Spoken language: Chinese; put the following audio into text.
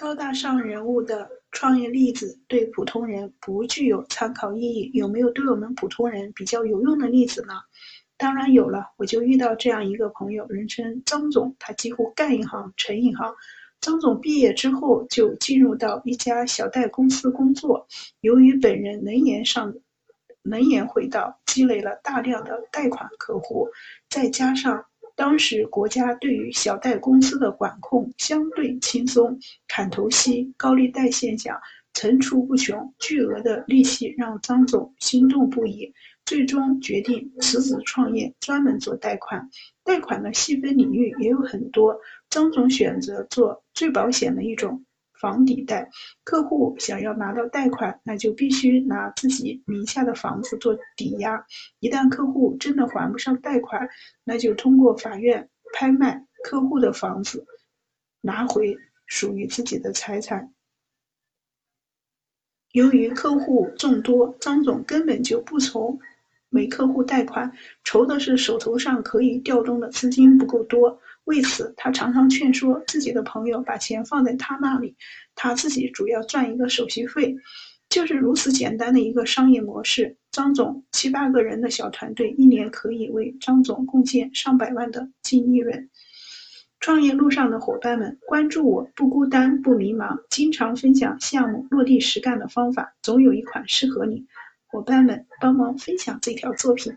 高大上人物的创业例子对普通人不具有参考意义，有没有对我们普通人比较有用的例子呢？当然有了，我就遇到这样一个朋友，人称张总，他几乎干一行成一行。张总毕业之后就进入到一家小贷公司工作，由于本人能言上能言会道，积累了大量的贷款客户，再加上当时国家对于小贷公司的管控相对轻松，砍头息、高利贷现象层出不穷，巨额的利息让张总心动不已。最终决定辞职创业，专门做贷款。贷款的细分领域也有很多，张总选择做最保险的一种房抵贷。客户想要拿到贷款，那就必须拿自己名下的房子做抵押。一旦客户真的还不上贷款，那就通过法院拍卖客户的房子，拿回属于自己的财产。由于客户众多，张总根本就不愁。没客户贷款，愁的是手头上可以调动的资金不够多。为此，他常常劝说自己的朋友把钱放在他那里，他自己主要赚一个手续费。就是如此简单的一个商业模式，张总七八个人的小团队，一年可以为张总贡献上百万的净利润。创业路上的伙伴们，关注我不孤单不迷茫，经常分享项目落地实干的方法，总有一款适合你。伙伴们，帮忙分享这条作品。